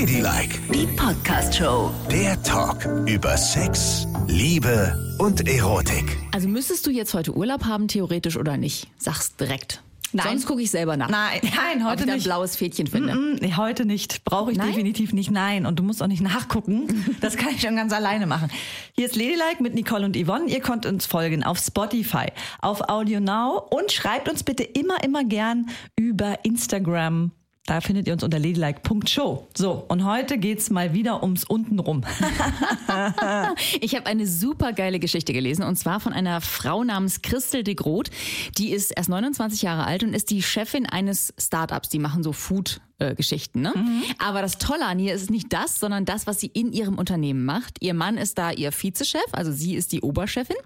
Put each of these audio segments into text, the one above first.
Ladylike, Die Podcast-Show. der Talk über Sex, Liebe und Erotik. Also müsstest du jetzt heute Urlaub haben, theoretisch oder nicht? Sag's direkt. Nein. Sonst gucke ich selber nach. Nein, nein, Ob heute ich da ein nicht. blaues Fädchen finde. Mm, nee, heute nicht. Brauche ich Nein? definitiv nicht. Nein. Und du musst auch nicht nachgucken. Das kann ich schon ganz alleine machen. Hier ist Ladylike mit Nicole und Yvonne. Ihr könnt uns folgen auf Spotify, auf Audio Now und schreibt uns bitte immer, immer gern über Instagram. Da findet ihr uns unter ladylike.show. So, und heute geht's mal wieder ums Untenrum. Ich habe eine super geile Geschichte gelesen und zwar von einer Frau namens Christel de Groot. Die ist erst 29 Jahre alt und ist die Chefin eines Startups. Die machen so Food-Geschichten. Ne? Aber das Tolle an ihr ist nicht das, sondern das, was sie in ihrem Unternehmen macht. Ihr Mann ist da ihr Vizechef, also sie ist die Oberchefin.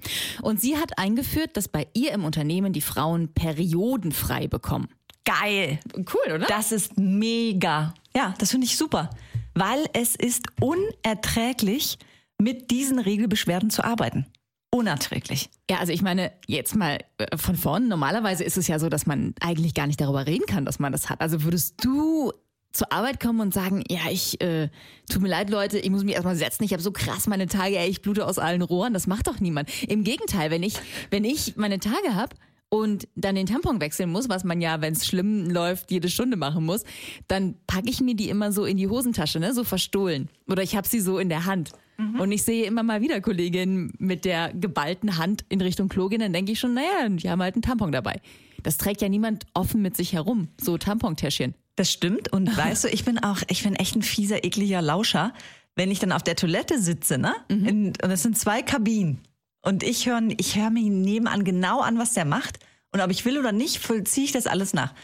Und sie hat eingeführt, dass bei ihr im Unternehmen die Frauen periodenfrei bekommen. Geil. Cool, oder? Das ist mega. Ja, das finde ich super. Weil es ist unerträglich, mit diesen Regelbeschwerden zu arbeiten. Unerträglich. Ja, also ich meine, jetzt mal äh, von vorn, normalerweise ist es ja so, dass man eigentlich gar nicht darüber reden kann, dass man das hat. Also würdest du zur Arbeit kommen und sagen, ja, ich, äh, tut mir leid, Leute, ich muss mich erstmal setzen, ich habe so krass meine Tage, ey, ich blute aus allen Rohren, das macht doch niemand. Im Gegenteil, wenn ich, wenn ich meine Tage habe und dann den Tampon wechseln muss, was man ja, wenn es schlimm läuft, jede Stunde machen muss, dann packe ich mir die immer so in die Hosentasche, ne, so verstohlen. Oder ich habe sie so in der Hand. Und ich sehe immer mal wieder Kolleginnen mit der geballten Hand in Richtung Klo gehen, dann denke ich schon, naja, die haben halt einen Tampon dabei. Das trägt ja niemand offen mit sich herum, so Tampontäschchen. Das stimmt. Und weißt du, ich bin auch, ich bin echt ein fieser, ekliger Lauscher. Wenn ich dann auf der Toilette sitze, ne? In, und es sind zwei Kabinen. Und ich höre ich hör mir nebenan genau an, was der macht. Und ob ich will oder nicht, vollziehe ich das alles nach.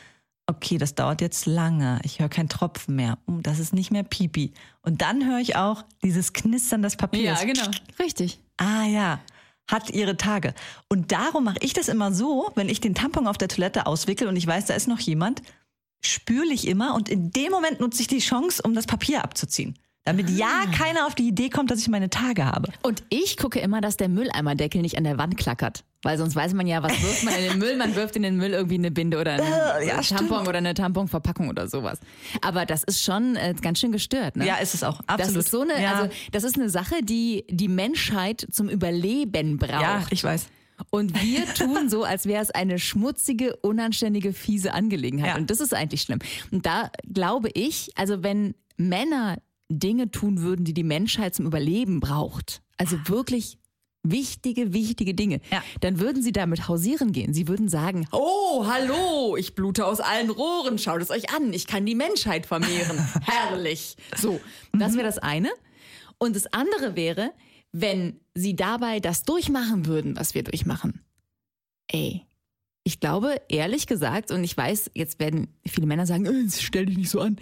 Okay, das dauert jetzt lange. Ich höre keinen Tropfen mehr. Oh, das ist nicht mehr Pipi. Und dann höre ich auch dieses Knistern des Papiers. genau. Richtig. Ah ja, hat ihre Tage. Und darum mache ich das immer so, wenn ich den Tampon auf der Toilette auswickel und ich weiß, da ist noch jemand, spüle ich immer und in dem Moment nutze ich die Chance, um das Papier abzuziehen. Damit ja keiner auf die Idee kommt, dass ich meine Tage habe. Und ich gucke immer, dass der Mülleimerdeckel nicht an der Wand klackert. Weil sonst weiß man ja, was wirft man in den Müll? Man wirft in den Müll irgendwie eine Binde oder einen ja, Tampon stimmt. oder eine Tamponverpackung oder sowas. Aber das ist schon äh, ganz schön gestört, ne? Ja, ist es auch. Absolut. Das ist so eine, ja. also das ist eine Sache, die die Menschheit zum Überleben braucht. ja, ich weiß. Und wir tun so, als wäre es eine schmutzige, unanständige, fiese Angelegenheit. Ja. Und das ist eigentlich schlimm. Und da glaube ich, also wenn Männer Dinge tun würden, die die Menschheit zum Überleben braucht, also wirklich wichtige, wichtige Dinge, Ja. dann würden sie damit hausieren gehen. Sie würden sagen, oh, hallo, ich blute aus allen Rohren, schaut es euch an, ich kann die Menschheit vermehren. Herrlich. So, das wäre das eine. Und das andere wäre, wenn sie dabei das durchmachen würden, was wir durchmachen. Ey, ich glaube, ehrlich gesagt, und ich weiß, jetzt werden viele Männer sagen, äh, stell dich nicht so an.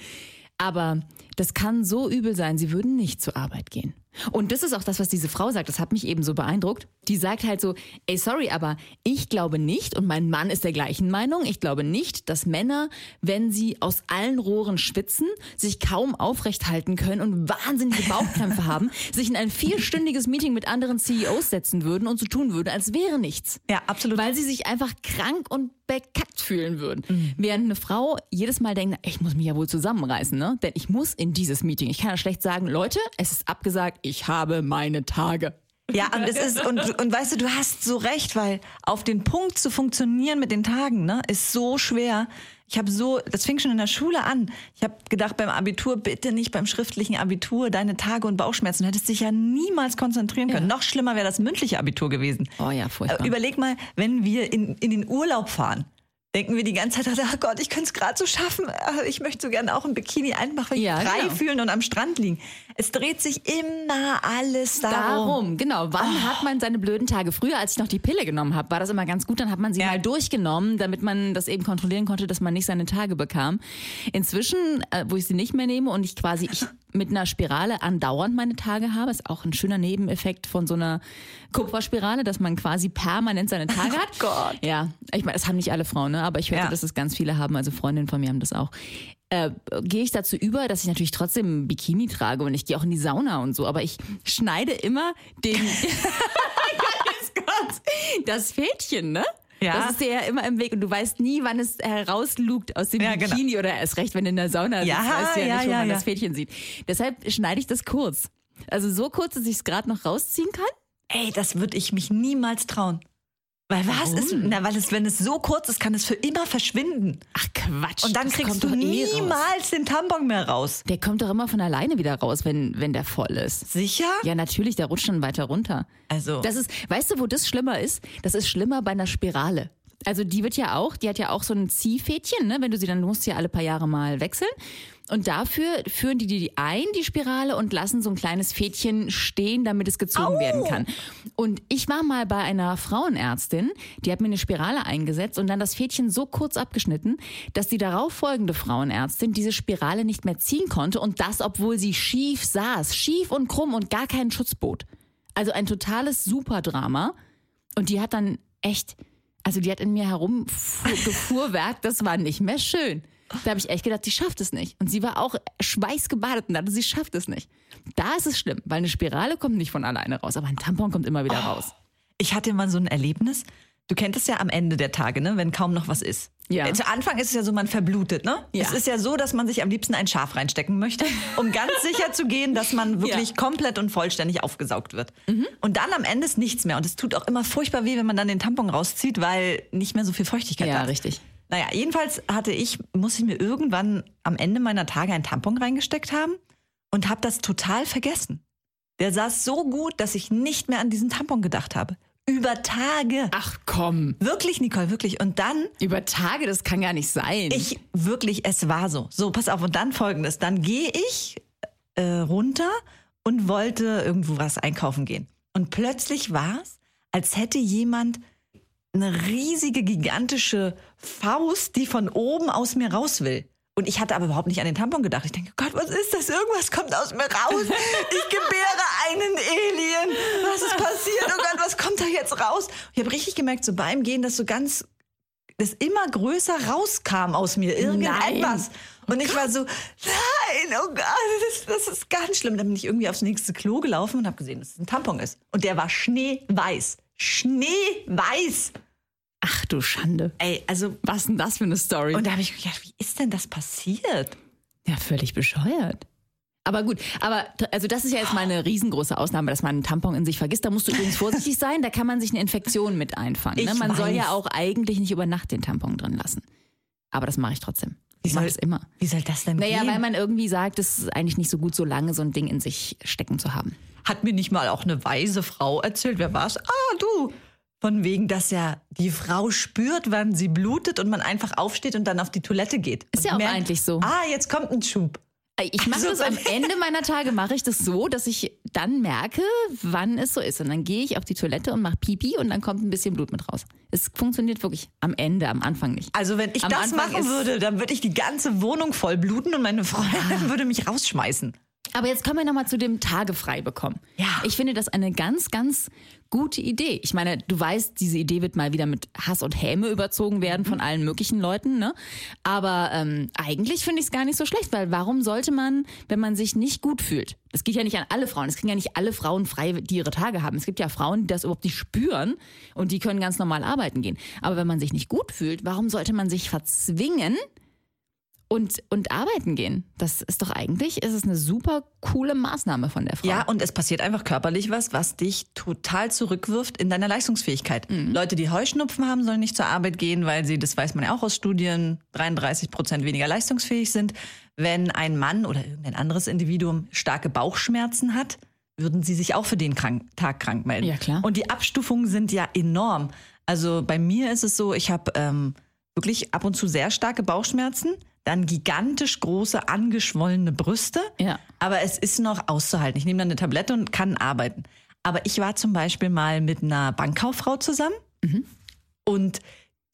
Aber das kann so übel sein, sie würden nicht zur Arbeit gehen. Und das ist auch das, was diese Frau sagt. Das hat mich eben so beeindruckt. Die sagt halt so, ey, sorry, aber ich glaube nicht, und mein Mann ist der gleichen Meinung, ich glaube nicht, dass Männer, wenn sie aus allen Rohren schwitzen, sich kaum aufrecht halten können und wahnsinnige Bauchkrämpfe haben, sich in ein vierstündiges Meeting mit anderen CEOs setzen würden und so tun würden, als wäre nichts. Ja, absolut. Weil sie sich einfach krank und bekackt fühlen würden. Während eine Frau jedes Mal denkt, ich muss mich ja wohl zusammenreißen, ne? Denn ich muss in dieses Meeting. Ich kann ja schlecht sagen, Leute, es ist abgesagt, ich habe meine Tage. Ja, und es ist, und, und weißt du, du hast so recht, weil auf den Punkt zu funktionieren mit den Tagen, ne, ist so schwer. Ich habe so, das fing schon in der Schule an. Ich habe gedacht beim Abitur, bitte nicht beim schriftlichen Abitur, deine Tage und Bauchschmerzen. Du hättest dich ja niemals konzentrieren können. Noch schlimmer wäre das mündliche Abitur gewesen. Oh ja, furchtbar. Äh, Überleg mal, wenn wir in, in den Urlaub fahren. Denken wir die ganze Zeit, oh Gott, ich könnte es gerade so schaffen. Äh, Ich möchte so gerne auch ein Bikini einfach Ja, frei genau. fühlen und am Strand liegen. Es dreht sich immer alles darum. Darum, genau. Wann hat man seine blöden Tage? Früher, als ich noch die Pille genommen habe, war das immer ganz gut. Dann hat man sie Ja. mal durchgenommen, damit man das eben kontrollieren konnte, dass man nicht seine Tage bekam. Inzwischen, äh, wo ich sie nicht mehr nehme und ich quasi ich mit einer Spirale andauernd meine Tage habe, ist auch ein schöner Nebeneffekt von so einer Kupferspirale, dass man quasi permanent seine Tage hat. Gott. Ja, ich meine, das haben nicht alle Frauen, ne? aber ich wette, Ja. dass es ganz viele haben. Also Freundinnen von mir haben das auch. Äh, gehe ich dazu über, dass ich natürlich trotzdem ein Bikini trage und ich gehe auch in die Sauna und so, aber ich schneide immer den. Das Fädchen, ne? Ja. Das ist dir ja immer im Weg und du weißt nie, wann es herauslugt aus dem Ja, genau. Bikini oder erst recht, wenn du in der Sauna sitzt, Ja, weißt du ja, ja, nicht, wo ja, man das Fädchen sieht. Deshalb schneide ich das kurz. Also so kurz, dass ich es gerade noch rausziehen kann. Ey, das würde ich mich niemals trauen. Weil was Warum? ist, na, weil es, wenn es so kurz ist, kann es für immer verschwinden. Ach Quatsch. Und dann kriegst du eh niemals den Tampon mehr raus. Der kommt doch immer von alleine wieder raus, wenn, wenn der voll ist. Sicher? Ja, natürlich, der rutscht dann weiter runter. Also- Das ist, weißt du, wo das schlimmer ist? Das ist schlimmer bei einer Spirale. Also die wird ja auch, die hat ja auch so ein Ziehfädchen, ne? Wenn du sie dann, du musst sie ja alle paar Jahre mal wechseln. Und dafür führen die die ein, die Spirale, und lassen so ein kleines Fädchen stehen, damit es gezogen werden kann. Und ich war mal bei einer Frauenärztin, die hat mir eine Spirale eingesetzt und dann das Fädchen so kurz abgeschnitten, dass die darauf folgende Frauenärztin diese Spirale nicht mehr ziehen konnte und das, obwohl sie schief saß, schief und krumm und gar keinen Schutz bot. Also ein totales Superdrama. Und die hat dann echt, also die hat in mir herumgefuhrwerkt, das war nicht mehr schön. Da habe ich echt gedacht, sie schafft es nicht. Und sie war auch schweißgebadet und dachte, sie schafft es nicht. Da ist es schlimm, weil eine Spirale kommt nicht von alleine raus, aber ein Tampon kommt immer wieder raus. Ich hatte mal so ein Erlebnis. Du kennst es ja am Ende der Tage, ne? wenn kaum noch was ist. Ja. Äh, Zu Anfang ist es ja so, man verblutet. Ne? Ja. Es ist ja so, dass man sich am liebsten ein Schaf reinstecken möchte, um ganz sicher zu gehen, dass man wirklich Ja. komplett und vollständig aufgesaugt wird. Und dann am Ende ist nichts mehr. Und es tut auch immer furchtbar weh, wenn man dann den Tampon rauszieht, weil nicht mehr so viel Feuchtigkeit da Ja, ist. richtig. Naja, jedenfalls hatte ich, muss ich mir irgendwann am Ende meiner Tage einen Tampon reingesteckt haben und habe das total vergessen. Der saß so gut, dass ich nicht mehr an diesen Tampon gedacht habe. Über Tage. Ach komm, Wirklich, Nicole, wirklich. Und dann, über Tage, das kann gar nicht sein. ich wirklich, es war so. So, pass auf. Und dann folgendes. Dann gehe ich äh, runter und wollte irgendwo was einkaufen gehen. Und plötzlich war es, als hätte jemand eine riesige, gigantische Faust, die von oben aus mir raus will. Und ich hatte aber überhaupt nicht an den Tampon gedacht. Ich denke, Gott, was ist das? Irgendwas kommt aus mir raus. Ich gebäre einen Alien. Was ist passiert? Oh Gott, was kommt da jetzt raus? Ich habe richtig gemerkt, so beim Gehen, dass so ganz, das immer größer rauskam aus mir. Irgendetwas. Und ich war so, nein, oh Gott, das, das ist ganz schlimm. Dann bin ich irgendwie aufs nächste Klo gelaufen und habe gesehen, dass es ein Tampon ist. Und der war schneeweiß. Schneeweiß. Ach du Schande. Ey, also, Was denn das für eine Story? und da habe ich gedacht, wie ist denn das passiert? Ja, völlig bescheuert. Aber gut, aber also das ist ja jetzt mal eine riesengroße Ausnahme, dass man einen Tampon in sich vergisst. Da musst du übrigens vorsichtig sein, da kann man sich eine Infektion mit einfangen. Ne? Man soll weiß. ja auch eigentlich nicht über Nacht den Tampon drin lassen. Aber das mache ich trotzdem. Ich soll- mache es immer. Wie soll das denn Naja, gehen? weil man irgendwie sagt, es ist eigentlich nicht so gut, so lange so ein Ding in sich stecken zu haben. Hat mir nicht mal auch eine weise Frau erzählt, wer war's? Ah, du. Von wegen, dass ja die Frau spürt, wann sie blutet und man einfach aufsteht und dann auf die Toilette geht. Ist ja auch eigentlich so. Ah, jetzt kommt ein Schub. Ich mache Also das am Ende meiner Tage, mache ich das so, dass ich dann merke, wann es so ist. Und dann gehe ich auf die Toilette und mache Pipi und dann kommt ein bisschen Blut mit raus. Es funktioniert wirklich am Ende, am Anfang nicht. Also wenn ich Am das Anfang machen würde, dann würde ich die ganze Wohnung voll bluten und meine Freundin würde mich rausschmeißen. Aber jetzt kommen wir nochmal zu dem Tage frei bekommen. Ja. Ich finde das eine ganz, ganz gute Idee. Ich meine, du weißt, diese Idee wird mal wieder mit Hass und Häme überzogen werden von allen möglichen Leuten, ne? Aber ähm, eigentlich finde ich es gar nicht so schlecht, weil warum sollte man, wenn man sich nicht gut fühlt, das geht ja nicht an alle Frauen, es kriegen ja nicht alle Frauen frei, die ihre Tage haben. Es gibt ja Frauen, die das überhaupt nicht spüren und die können ganz normal arbeiten gehen. Aber wenn man sich nicht gut fühlt, warum sollte man sich verzwingen, und, und arbeiten gehen. Das ist doch eigentlich, ist es eine super coole Maßnahme von der Frau. Ja, und es passiert einfach körperlich was, was dich total zurückwirft in deiner Leistungsfähigkeit. Leute, die Heuschnupfen haben, sollen nicht zur Arbeit gehen, weil sie, das weiß man ja auch aus Studien, 33 Prozent weniger leistungsfähig sind. Wenn ein Mann oder irgendein anderes Individuum starke Bauchschmerzen hat, würden sie sich auch für den krank, Tag krank melden. Ja, klar. Und die Abstufungen sind ja enorm. Also bei mir ist es so, ich habe ähm, wirklich ab und zu sehr starke Bauchschmerzen, dann gigantisch große angeschwollene Brüste. Ja. Aber es ist noch auszuhalten. Ich nehme dann eine Tablette und kann arbeiten. Aber ich war zum Beispiel mal mit einer Bankkauffrau zusammen und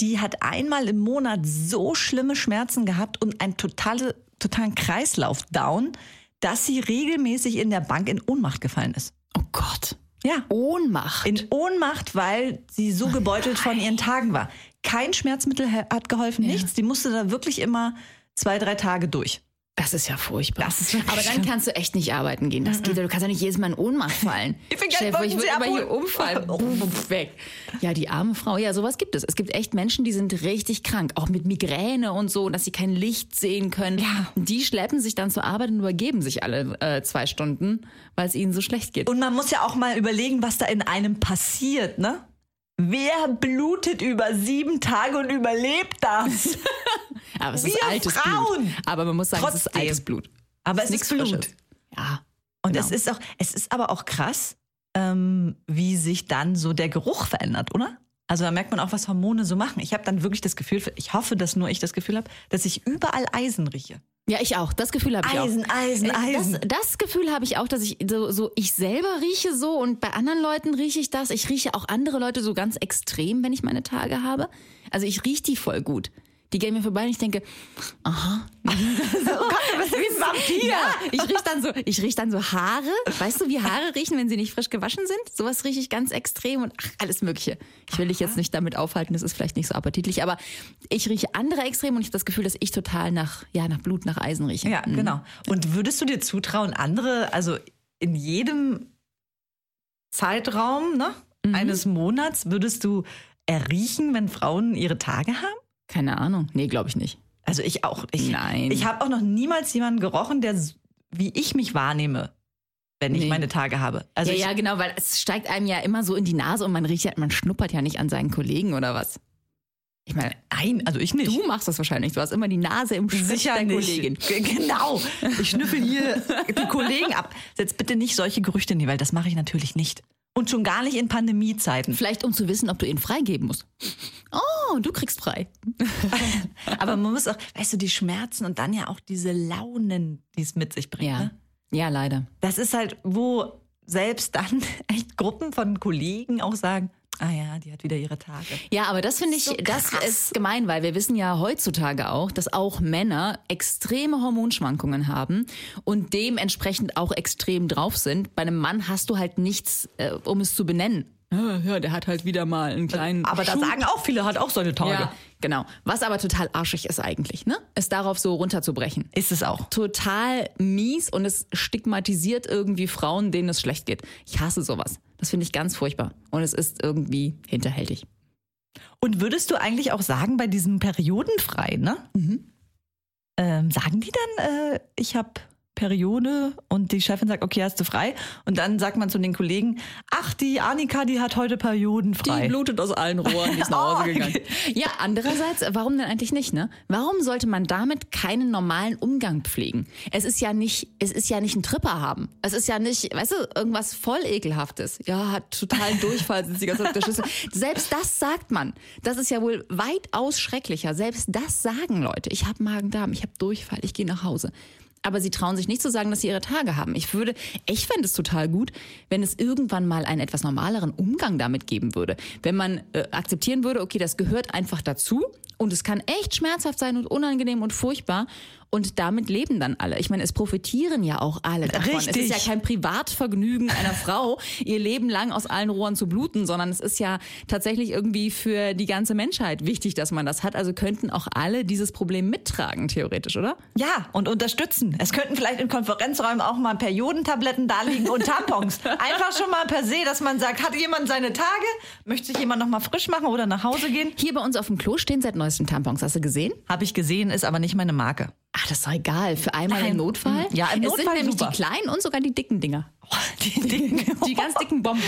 die hat einmal im Monat so schlimme Schmerzen gehabt und einen totale, totalen Kreislauf-Down, dass sie regelmäßig in der Bank in Ohnmacht gefallen ist. Oh Gott. Ja. Ohnmacht. In Ohnmacht, weil sie so gebeutelt von ihren Tagen war. Kein Schmerzmittel ha- hat geholfen, nichts. Die musste da wirklich immer zwei, drei Tage durch. Das ist ja furchtbar. Ist Aber dann kannst du echt nicht arbeiten gehen. Das geht ja. Du kannst ja nicht jedes Mal in Ohnmacht fallen. Ich bin ich würde immer hier umfallen. Weg. Ja, die arme Frau. Ja, sowas gibt es. Es gibt echt Menschen, die sind richtig krank. Auch mit Migräne und so, dass sie kein Licht sehen können. Ja. Die schleppen sich dann zur Arbeit und übergeben sich alle äh, zwei Stunden, weil es ihnen so schlecht geht. Und man muss ja auch mal überlegen, was da in einem passiert, ne? Wer blutet über sieben Tage und überlebt das? Aber es Wir ist altes Frauen. Blut. Aber man muss sagen, es ist Trotzdem. altes Blut. Aber es nix ist Blut. Frisches. Ja. Und Genau. es ist auch, es ist aber auch krass, ähm, wie sich dann so der Geruch verändert, oder? Also da merkt man auch, was Hormone so machen. Ich habe dann wirklich das Gefühl, ich hoffe, dass nur ich das Gefühl habe, dass ich überall Eisen rieche. Ja, ich auch. Das Gefühl habe ich auch. Eisen, Eisen, Äh, Eisen. Das, das Gefühl habe ich auch, dass ich so, so ich selber rieche so und bei anderen Leuten rieche ich das. Ich rieche auch andere Leute so ganz extrem, wenn ich meine Tage habe. Also ich rieche die voll gut. Die gehen mir vorbei und ich denke, aha. Oh du bist wie ein Vampir. Ja, ich riech dann so, ich riech dann so Haare. Weißt du, wie Haare riechen, wenn sie nicht frisch gewaschen sind? Sowas rieche ich ganz extrem und ach, alles Mögliche. Ich will dich jetzt nicht damit aufhalten, das ist vielleicht nicht so appetitlich, aber ich rieche andere extrem und ich habe das Gefühl, dass ich total nach, ja, nach Blut, nach Eisen rieche. Ja, genau. Und würdest du dir zutrauen, andere, also in jedem Zeitraum ne, eines Monats, würdest du erriechen, wenn Frauen ihre Tage haben? Keine Ahnung. Nee, glaube ich nicht. Also ich auch. Ich, Nein. Ich habe auch noch niemals jemanden gerochen, der, wie ich mich wahrnehme, wenn ich Nee. meine Tage habe. Also ja, ich, ja, genau, weil es steigt einem ja immer so in die Nase und man riecht ja, man schnuppert ja nicht an seinen Kollegen oder was. Ich meine, nein, also ich nicht. du machst das wahrscheinlich. Du hast immer die Nase im Schritt Sicher der nicht. Kollegin. G- Genau. Ich schnüffel hier die Kollegen ab. Setz bitte nicht solche Gerüchte in die Welt. Das mache ich natürlich nicht. Und schon gar nicht in Pandemiezeiten. Vielleicht um zu wissen, ob du ihn freigeben musst. Oh, du kriegst frei. Aber man muss auch, weißt du, die Schmerzen und dann ja auch diese Launen, die es mit sich bringt. Ja. Ne? Ja, leider. Das ist halt, wo selbst dann echt Gruppen von Kollegen auch sagen, ah ja, die hat wieder ihre Tage. Ja, aber das finde ich, So das ist gemein, weil wir wissen ja heutzutage auch, dass auch Männer extreme Hormonschwankungen haben und dementsprechend auch extrem drauf sind. Bei einem Mann hast du halt nichts, äh, um es zu benennen. Ja, ja, der hat halt wieder mal einen kleinen. Aber da Schub. sagen auch viele, hat auch seine Tage. Ja, genau. Was aber total arschig ist eigentlich, ne? Es darauf so runterzubrechen. Ist es auch. Total mies und es stigmatisiert irgendwie Frauen, denen es schlecht geht. Ich hasse sowas. Das finde ich ganz furchtbar. Und es ist irgendwie hinterhältig. Und würdest du eigentlich auch sagen, bei diesem Periodenfrei, ne? Ähm, sagen die dann, äh, ich habe Periode und die Chefin sagt, okay, hast du frei? Und dann sagt man zu den Kollegen, ach, die Annika, die hat heute Periodenfrei. Die blutet aus allen Rohren, die ist nach Hause Oh, gegangen. Ja, andererseits, warum denn eigentlich nicht, ne? Warum sollte man damit keinen normalen Umgang pflegen? Es ist ja nicht, es ist ja nicht ein Tripper haben. Es ist ja nicht, weißt du, irgendwas voll ekelhaftes. Ja, hat totalen Durchfall, sitzt die ganze Zeit auf der Schüssel. Selbst das sagt man. Das ist ja wohl weitaus schrecklicher. Selbst das sagen Leute. Ich habe Magen-Darm, ich habe Durchfall, ich gehe nach Hause. Aber sie trauen sich nicht zu sagen, dass sie ihre Tage haben. Ich würde, ich fände es total gut, wenn es irgendwann mal einen etwas normaleren Umgang damit geben würde. Wenn man äh, akzeptieren würde, okay, das gehört einfach dazu und es kann echt schmerzhaft sein und unangenehm und furchtbar. Und damit leben dann alle. Ich meine, es profitieren ja auch alle davon. Es Richtig. ist ja kein Privatvergnügen einer Frau, ihr Leben lang aus allen Rohren zu bluten, sondern es ist ja tatsächlich irgendwie für die ganze Menschheit wichtig, dass man das hat. Also könnten auch alle dieses Problem mittragen, theoretisch, oder? Ja, und unterstützen. Es könnten vielleicht in Konferenzräumen auch mal Periodentabletten da liegen und Tampons. Einfach schon mal per se, dass man sagt, hat jemand seine Tage? Möchte sich jemand noch mal frisch machen oder nach Hause gehen? Hier bei uns auf dem Klo stehen seit neuestem Tampons. Hast du gesehen? Habe ich gesehen, ist aber nicht meine Marke. Ach, das ist doch egal. Für einmal Nein. im Notfall? Ja, im es Notfall sind nämlich super. die kleinen und sogar die dicken Dinger. Die Dinge. Die ganz dicken Bomben.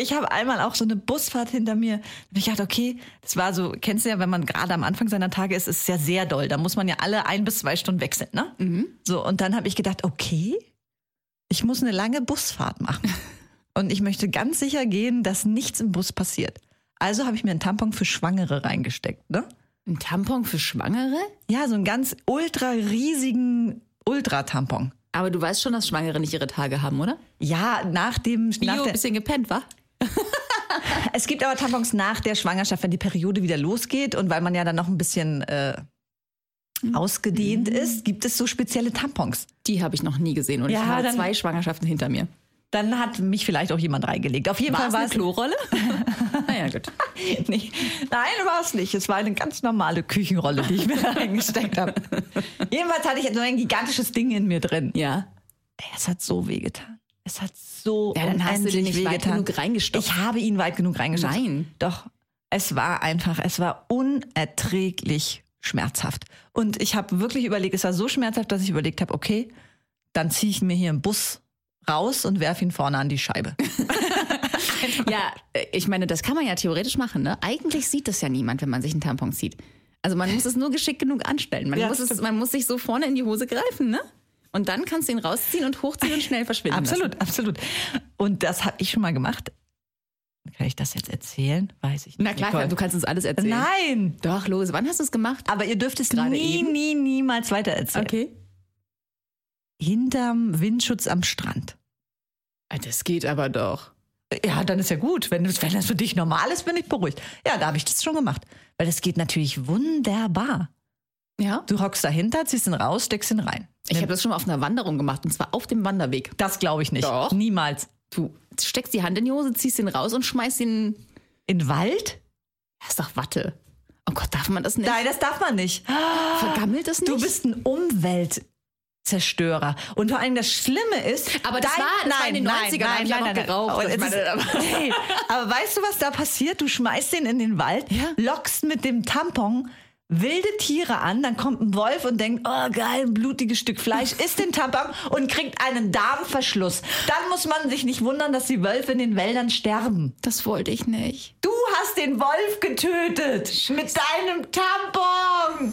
Ich habe einmal auch so eine Busfahrt hinter mir. Ich gedacht, okay, das war so, kennst du ja, wenn man gerade am Anfang seiner Tage ist, ist es ja sehr doll. Da muss man ja alle ein bis zwei Stunden wechseln, ne? So, und dann habe ich gedacht, okay, ich muss eine lange Busfahrt machen. Und ich möchte ganz sicher gehen, dass nichts im Bus passiert. Also habe ich mir einen Tampon für Schwangere reingesteckt, ne? Ein Tampon für Schwangere? Ja, so einen ganz ultra riesigen Ultra-Tampon. Aber du weißt schon, dass Schwangere nicht ihre Tage haben, oder? Ja, nach dem, nach Bio, der, bisschen gepennt, wa? Es gibt aber Tampons nach der Schwangerschaft, wenn die Periode wieder losgeht und weil man ja dann noch ein bisschen äh, ausgedehnt ist, gibt es so spezielle Tampons. Die habe ich noch nie gesehen und Ja, ich habe zwei Schwangerschaften hinter mir. Dann hat mich vielleicht auch jemand reingelegt. Auf jeden War Fall es war eine es Klorolle? naja, gut. Nee, nein, war es nicht. Es war eine ganz normale Küchenrolle, die ich mir da reingesteckt habe. Jedenfalls hatte ich so ein gigantisches Ding in mir drin. Ja. Es hat so wehgetan. Es hat so Ja, dann hast du den nicht weit wehgetan. genug reingestopft. Ich habe ihn weit genug reingestopft. Nein. Doch. Es war einfach, es war unerträglich schmerzhaft. Und ich habe wirklich überlegt, es war so schmerzhaft, dass ich überlegt habe, okay, dann ziehe ich mir hier einen Bus raus und werfe ihn vorne an die Scheibe. Ja, ich meine, das kann man ja theoretisch machen. Ne? Eigentlich sieht das ja niemand, wenn man sich einen Tampon zieht. Also man muss es nur geschickt genug anstellen. Man, Ja, muss, es, man muss sich so vorne in die Hose greifen, ne? Und dann kannst du ihn rausziehen und hochziehen und schnell verschwinden. Absolut, absolut. Und das habe ich schon mal gemacht. Kann ich das jetzt erzählen? Weiß ich nicht. Na klar, Nicole. du kannst uns alles erzählen. Nein! Doch, los. Wann hast du es gemacht? Aber ihr dürft es Gerade nie, eben? nie, niemals weiter erzählen. Okay. Hinterm Windschutz am Strand. Ah, Das geht aber doch. Ja, dann ist ja gut. Wenn, das- wenn das für dich normal ist, bin ich beruhigt. Ja, da habe ich das schon gemacht. Weil das geht natürlich wunderbar. Ja. Du hockst dahinter, ziehst ihn raus, steckst ihn rein. Ich habe das schon mal auf einer Wanderung gemacht und zwar auf dem Wanderweg. Das glaube ich nicht. Doch. Niemals. Du steckst die Hand in die Hose, ziehst ihn raus und schmeißt ihn. In Wald? Das ist doch Watte. Oh Gott, darf man das nicht? Nein, das darf man nicht. Vergammelt das nicht? Du bist ein Umweltzerstörer. Und vor allem das Schlimme ist. Aber das war- das war in den 90ern, da hab ich auch noch geraucht. Oh, es meine- ist, hey, aber weißt du, was da passiert? Du schmeißt den in den Wald, Ja. lockst mit dem Tampon wilde Tiere an, dann kommt ein Wolf und denkt, oh geil, ein blutiges Stück Fleisch, isst den Tampon und kriegt einen Darmverschluss. Dann muss man sich nicht wundern, dass die Wölfe in den Wäldern sterben. das wollte ich nicht. Du hast den Wolf getötet mit deinem Tampon.